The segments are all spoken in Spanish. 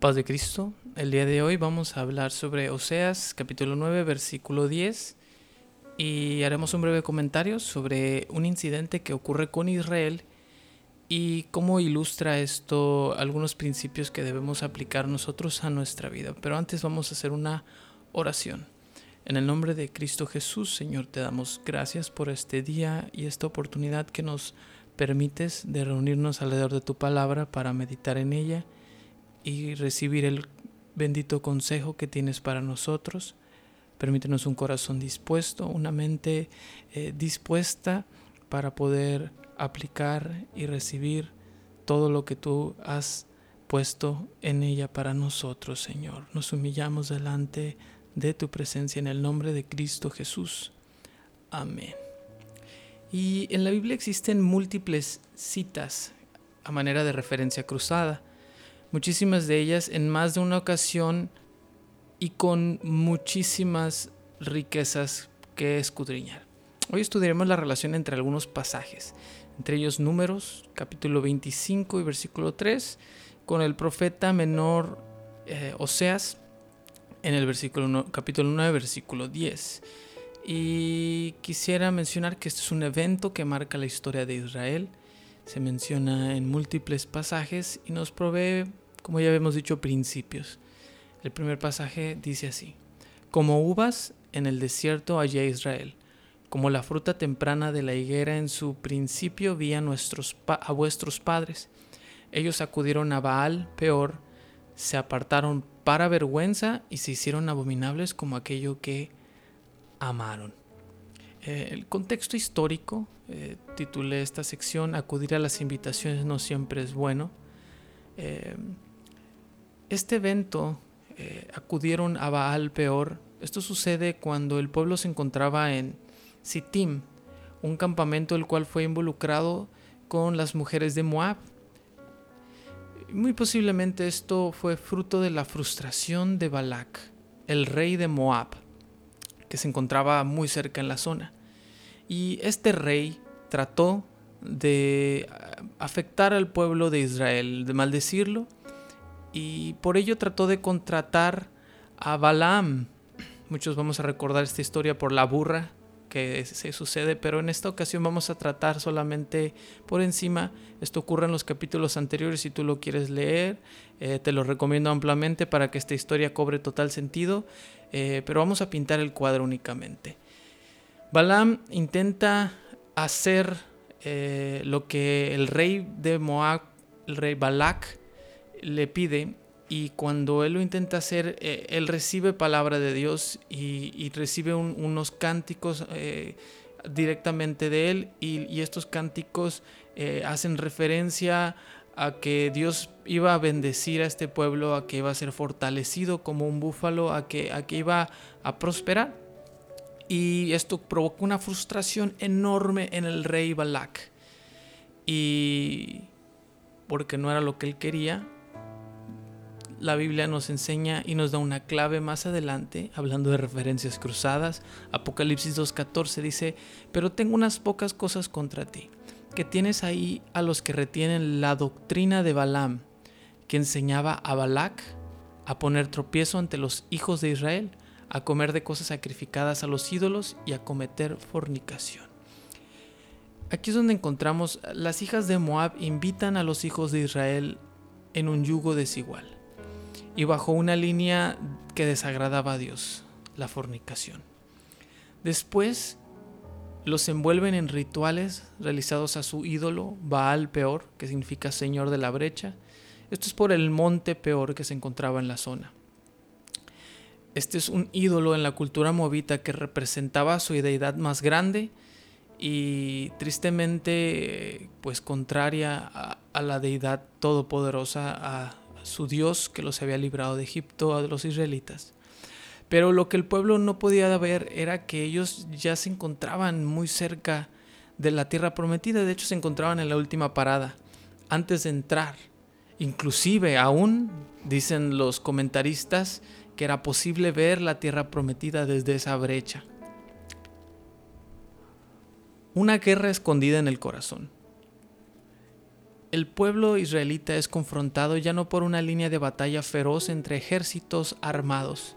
Paz de Cristo. El día de hoy vamos a hablar sobre Oseas capítulo 9 versículo 10 y haremos un breve comentario sobre un incidente que ocurre con Israel y cómo ilustra esto algunos principios que debemos aplicar nosotros a nuestra vida. Pero antes vamos a hacer una oración. En el nombre de Cristo Jesús, Señor, te damos gracias por este día y esta oportunidad que nos permites de reunirnos alrededor de tu palabra para meditar en ella y recibir el bendito consejo que tienes para nosotros. Permítenos un corazón dispuesto, una mente eh, dispuesta para poder aplicar y recibir todo lo que tú has puesto en ella para nosotros, Señor. Nos humillamos delante de tu presencia en el nombre de Cristo Jesús. Amén. Y en la Biblia existen múltiples citas a manera de referencia cruzada muchísimas de ellas en más de una ocasión y con muchísimas riquezas que escudriñar. Hoy estudiaremos la relación entre algunos pasajes, entre ellos Números, capítulo 25 y versículo 3, con el profeta menor eh, Oseas, en el versículo capítulo 9, versículo 10. Y quisiera mencionar que este es un evento que marca la historia de Israel. Se menciona en múltiples pasajes y nos provee como ya habíamos dicho, principios. El primer pasaje dice así, como uvas en el desierto hallé Israel, como la fruta temprana de la higuera en su principio vi a, nuestros a vuestros padres. Ellos acudieron a Baal, peor, se apartaron para vergüenza y se hicieron abominables como aquello que amaron. Eh, el contexto histórico, eh, titulé esta sección, acudir a las invitaciones no siempre es bueno. Eh, este evento eh, acudieron a Baal peor. Esto sucede cuando el pueblo se encontraba en Sittim, un campamento el cual fue involucrado con las mujeres de Moab. Muy posiblemente esto fue fruto de la frustración de Balak, el rey de Moab, que se encontraba muy cerca en la zona. Y este rey trató de afectar al pueblo de Israel, de maldecirlo y por ello trató de contratar a Balaam. Muchos vamos a recordar esta historia por la burra que se sucede, pero en esta ocasión vamos a tratar solamente por encima. Esto ocurre en los capítulos anteriores, si tú lo quieres leer, eh, te lo recomiendo ampliamente para que esta historia cobre total sentido, eh, pero vamos a pintar el cuadro únicamente. Balaam intenta hacer eh, lo que el rey de Moab, el rey Balak, le pide y cuando él lo intenta hacer, eh, él recibe palabra de Dios y, recibe unos cánticos eh, directamente de él y, estos cánticos eh, hacen referencia a que Dios iba a bendecir a este pueblo, a que iba a ser fortalecido como un búfalo, a que, a que iba a prosperar. Y esto provoca una frustración enorme en el rey Balak. Y porque no era lo que él quería, la Biblia nos enseña y nos da una clave más adelante, hablando de referencias cruzadas. Apocalipsis 2.14 dice, pero tengo unas pocas cosas contra ti, que tienes ahí a los que retienen la doctrina de Balaam, que enseñaba a Balac a poner tropiezo ante los hijos de Israel, a comer de cosas sacrificadas a los ídolos y a cometer fornicación. Aquí es donde encontramos las hijas de Moab invitan a los hijos de Israel en un yugo desigual y bajo una línea que desagradaba a Dios, la fornicación. Después los envuelven en rituales realizados a su ídolo, Baal Peor, que significa Señor de la brecha. Esto es por el monte Peor que se encontraba en la zona. Este es un ídolo en la cultura movita que representaba a su deidad más grande y tristemente pues contraria a, la deidad todopoderosa, a su Dios que los había librado de Egipto a los israelitas. Pero lo que el pueblo no podía ver era que ellos ya se encontraban muy cerca de la tierra prometida, de hecho se encontraban en la última parada, antes de entrar. Inclusive aún, dicen los comentaristas, que era posible ver la tierra prometida desde esa brecha. Una guerra escondida en el corazón. El pueblo israelita es confrontado ya no por una línea de batalla feroz entre ejércitos armados,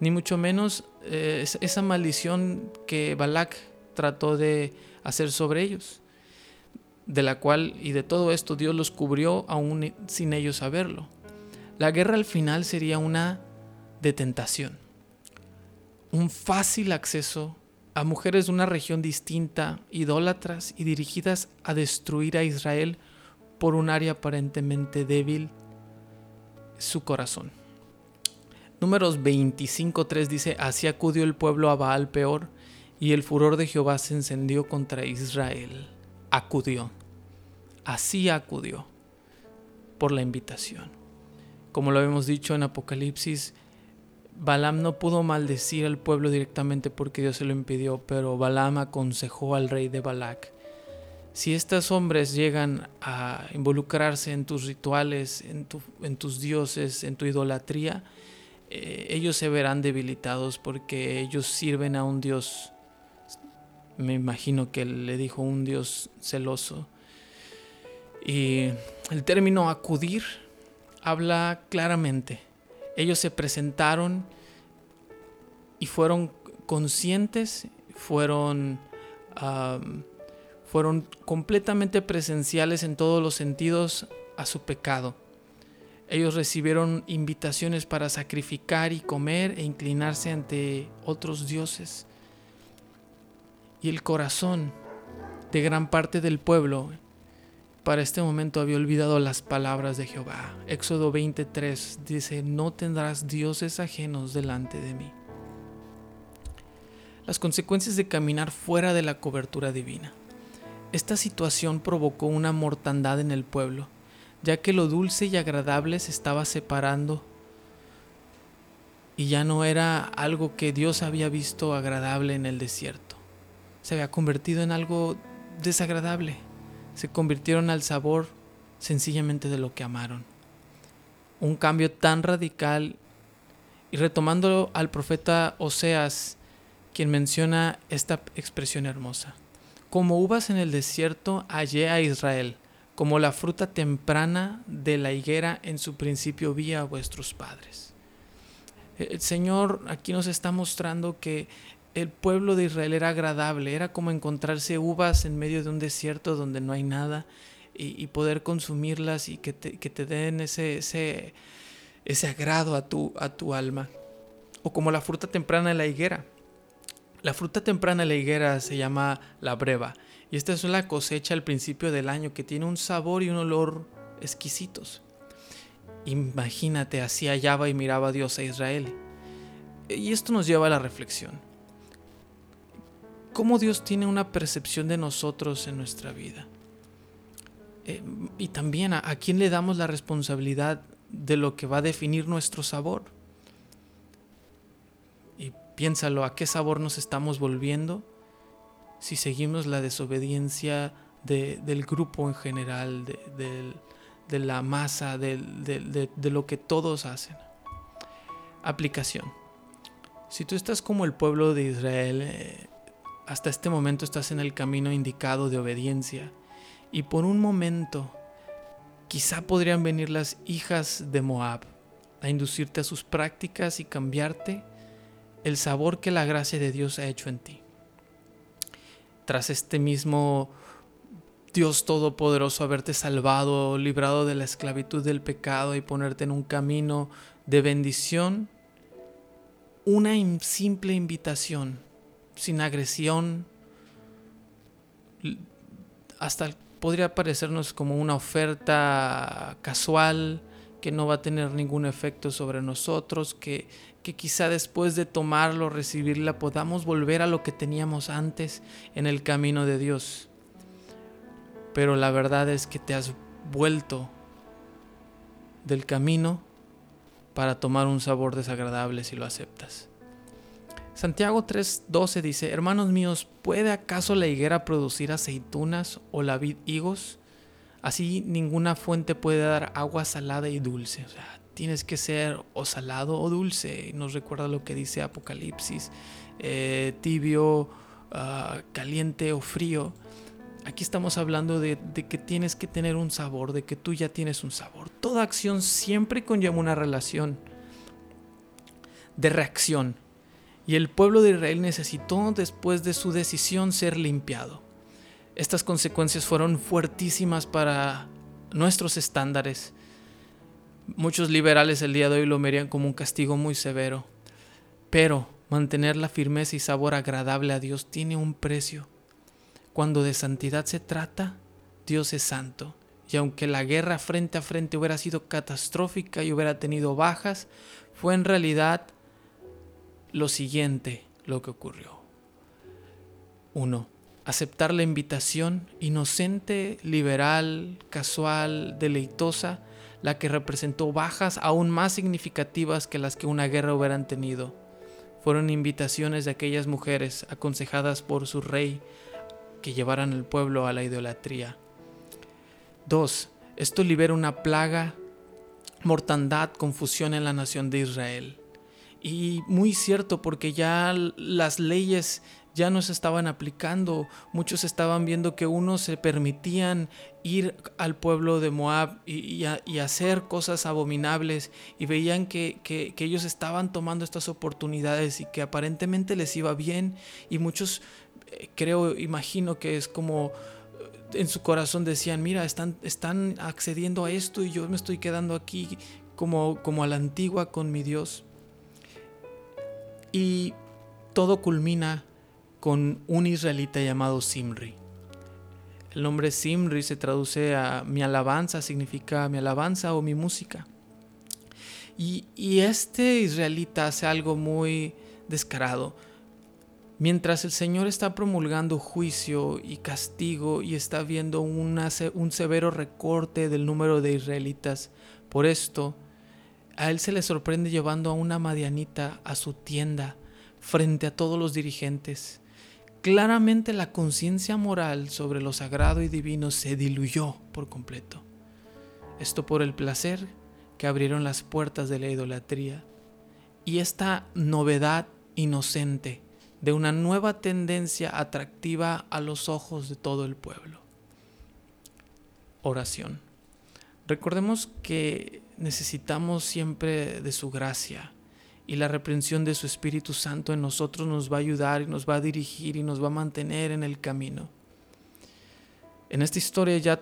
ni mucho menos eh, esa maldición que Balak trató de hacer sobre ellos, de la cual y de todo esto Dios los cubrió aún sin ellos saberlo. La guerra al final sería una de tentación, un fácil acceso a mujeres de una región distinta, idólatras y dirigidas a destruir a Israel por un área aparentemente débil, su corazón. Números 25.3 dice, así acudió el pueblo a Baal peor, y el furor de Jehová se encendió contra Israel. Acudió. Así acudió por la invitación. Como lo habíamos dicho en Apocalipsis, Balaam no pudo maldecir al pueblo directamente porque Dios se lo impidió, pero Balaam aconsejó al rey de Balac si estos hombres llegan a involucrarse en tus rituales, en, en tus dioses, en tu idolatría, eh, ellos se verán debilitados porque ellos sirven a un Dios, me imagino que le dijo un Dios celoso. Y el término acudir habla claramente. Ellos se presentaron y fueron conscientes, fueron fueron completamente presenciales en todos los sentidos a su pecado. Ellos recibieron invitaciones para sacrificar y comer e inclinarse ante otros dioses. Y el corazón de gran parte del pueblo para este momento había olvidado las palabras de Jehová. Éxodo 23 dice, no tendrás dioses ajenos delante de mí. Las consecuencias de caminar fuera de la cobertura divina. Esta situación provocó una mortandad en el pueblo, ya que lo dulce y agradable se estaba separando y ya no era algo que Dios había visto agradable en el desierto. Se había convertido en algo desagradable. Se convirtieron al sabor sencillamente de lo que amaron. Un cambio tan radical y retomando al profeta Oseas, quien menciona esta expresión hermosa. Como uvas en el desierto hallé a Israel, como la fruta temprana de la higuera en su principio vi a vuestros padres. El Señor aquí nos está mostrando que el pueblo de Israel era agradable, era como encontrarse uvas en medio de un desierto donde no hay nada y, poder consumirlas y que te, den ese, ese, ese agrado a tu, a tu alma. O como la fruta temprana de la higuera la fruta temprana de la higuera se llama la breva y esta es la cosecha al principio del año que tiene un sabor y un olor exquisitos. Imagínate, así hallaba y miraba Dios a Israel. Y esto nos lleva a la reflexión. ¿Cómo Dios tiene una percepción de nosotros en nuestra vida? Eh, y también a quién le damos la responsabilidad de lo que va a definir nuestro sabor. Piénsalo, ¿a qué sabor nos estamos volviendo si seguimos la desobediencia del grupo en general, de, la masa, de, lo que todos hacen? Aplicación. Si tú estás como el pueblo de Israel, eh, hasta este momento estás en el camino indicado de obediencia y por un momento quizá podrían venir las hijas de Moab a inducirte a sus prácticas y cambiarte el sabor que la gracia de Dios ha hecho en ti. Tras este mismo Dios Todopoderoso haberte salvado, librado de la esclavitud del pecado y ponerte en un camino de bendición, una simple invitación, sin agresión, hasta podría parecernos como una oferta casual que no va a tener ningún efecto sobre nosotros, que que quizá después de tomarlo, recibirla, podamos volver a lo que teníamos antes en el camino de Dios. Pero la verdad es que te has vuelto del camino para tomar un sabor desagradable si lo aceptas. Santiago 3:12 dice, hermanos míos, ¿puede acaso la higuera producir aceitunas o la vid higos? Así ninguna fuente puede dar agua salada y dulce. O sea, tienes que ser o salado o dulce. Nos recuerda lo que dice Apocalipsis, eh, tibio, ah, caliente o frío. Aquí estamos hablando de, de, que tienes que tener un sabor, de que tú ya tienes un sabor. Toda acción siempre conlleva una relación de reacción. Y el pueblo de Israel necesitó después de su decisión ser limpiado. Estas consecuencias fueron fuertísimas para nuestros estándares. Muchos liberales el día de hoy lo verían como un castigo muy severo. Pero mantener la firmeza y sabor agradable a Dios tiene un precio. Cuando de santidad se trata, Dios es santo. Y aunque la guerra frente a frente hubiera sido catastrófica y hubiera tenido bajas, fue en realidad lo siguiente lo que ocurrió. 1. Aceptar la invitación inocente, liberal, casual, deleitosa, la que representó bajas aún más significativas que las que una guerra hubieran tenido. Fueron invitaciones de aquellas mujeres aconsejadas por su rey que llevaran al pueblo a la idolatría. 2. Esto libera una plaga, mortandad, confusión en la nación de Israel. Y muy cierto, porque ya las leyes ya no se estaban aplicando. Muchos estaban viendo que unos se permitían ir al pueblo de Moab y, hacer cosas abominables y veían que, que, ellos estaban tomando estas oportunidades y que aparentemente les iba bien y muchos creo, imagino que es como eh, en su corazón decían, mira, están, están accediendo a esto y yo me estoy quedando aquí como, como a la antigua con mi Dios. Y todo culmina con un israelita llamado Simri. El nombre Simri se traduce a mi alabanza, significa mi alabanza o mi música. Y, y este israelita hace algo muy descarado Mientras el Señor está promulgando juicio y castigo y está viendo un severo recorte del número de israelitas, por esto, a él se le sorprende llevando a una madianita a su tienda frente a todos los dirigentes. Claramente la conciencia moral sobre lo sagrado y divino se diluyó por completo. Esto por el placer que abrieron las puertas de la idolatría y esta novedad inocente de una nueva tendencia atractiva a los ojos de todo el pueblo. Oración. Recordemos que necesitamos siempre de su gracia y la reprensión de su Espíritu Santo en nosotros nos va a ayudar y nos va a dirigir y nos va a mantener en el camino. En esta historia ya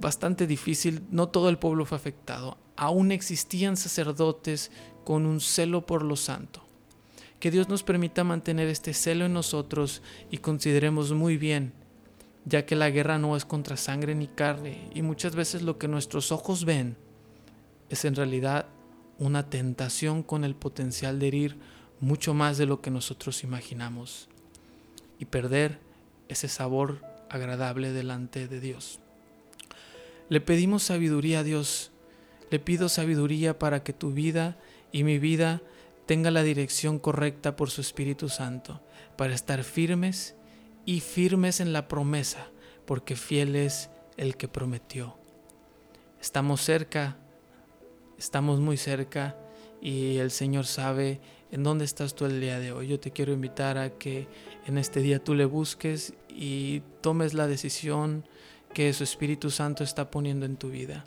bastante difícil, no todo el pueblo fue afectado. Aún existían sacerdotes con un celo por lo santo que Dios nos permita mantener este celo en nosotros y consideremos muy bien, ya que la guerra no es contra sangre ni carne y muchas veces lo que nuestros ojos ven es en realidad una tentación con el potencial de herir mucho más de lo que nosotros imaginamos y perder ese sabor agradable delante de Dios. Le pedimos sabiduría a Dios, le pido sabiduría para que tu vida y mi vida tenga la dirección correcta por su Espíritu Santo, para estar firmes y firmes en la promesa, porque fiel es el que prometió. Estamos cerca, estamos muy cerca y el Señor sabe en dónde estás tú el día de hoy. Yo te quiero invitar a que en este día tú le busques y tomes la decisión que su Espíritu Santo está poniendo en tu vida.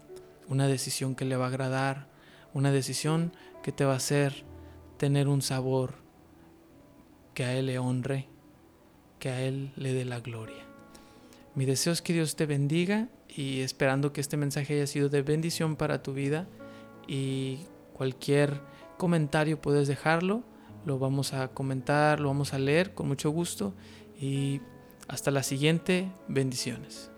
Una decisión que le va a agradar, una decisión que te va a hacer tener un sabor que a Él le honre, que a Él le dé la gloria. Mi deseo es que Dios te bendiga y esperando que este mensaje haya sido de bendición para tu vida y cualquier comentario puedes dejarlo, lo vamos a comentar, lo vamos a leer con mucho gusto y hasta la siguiente, bendiciones.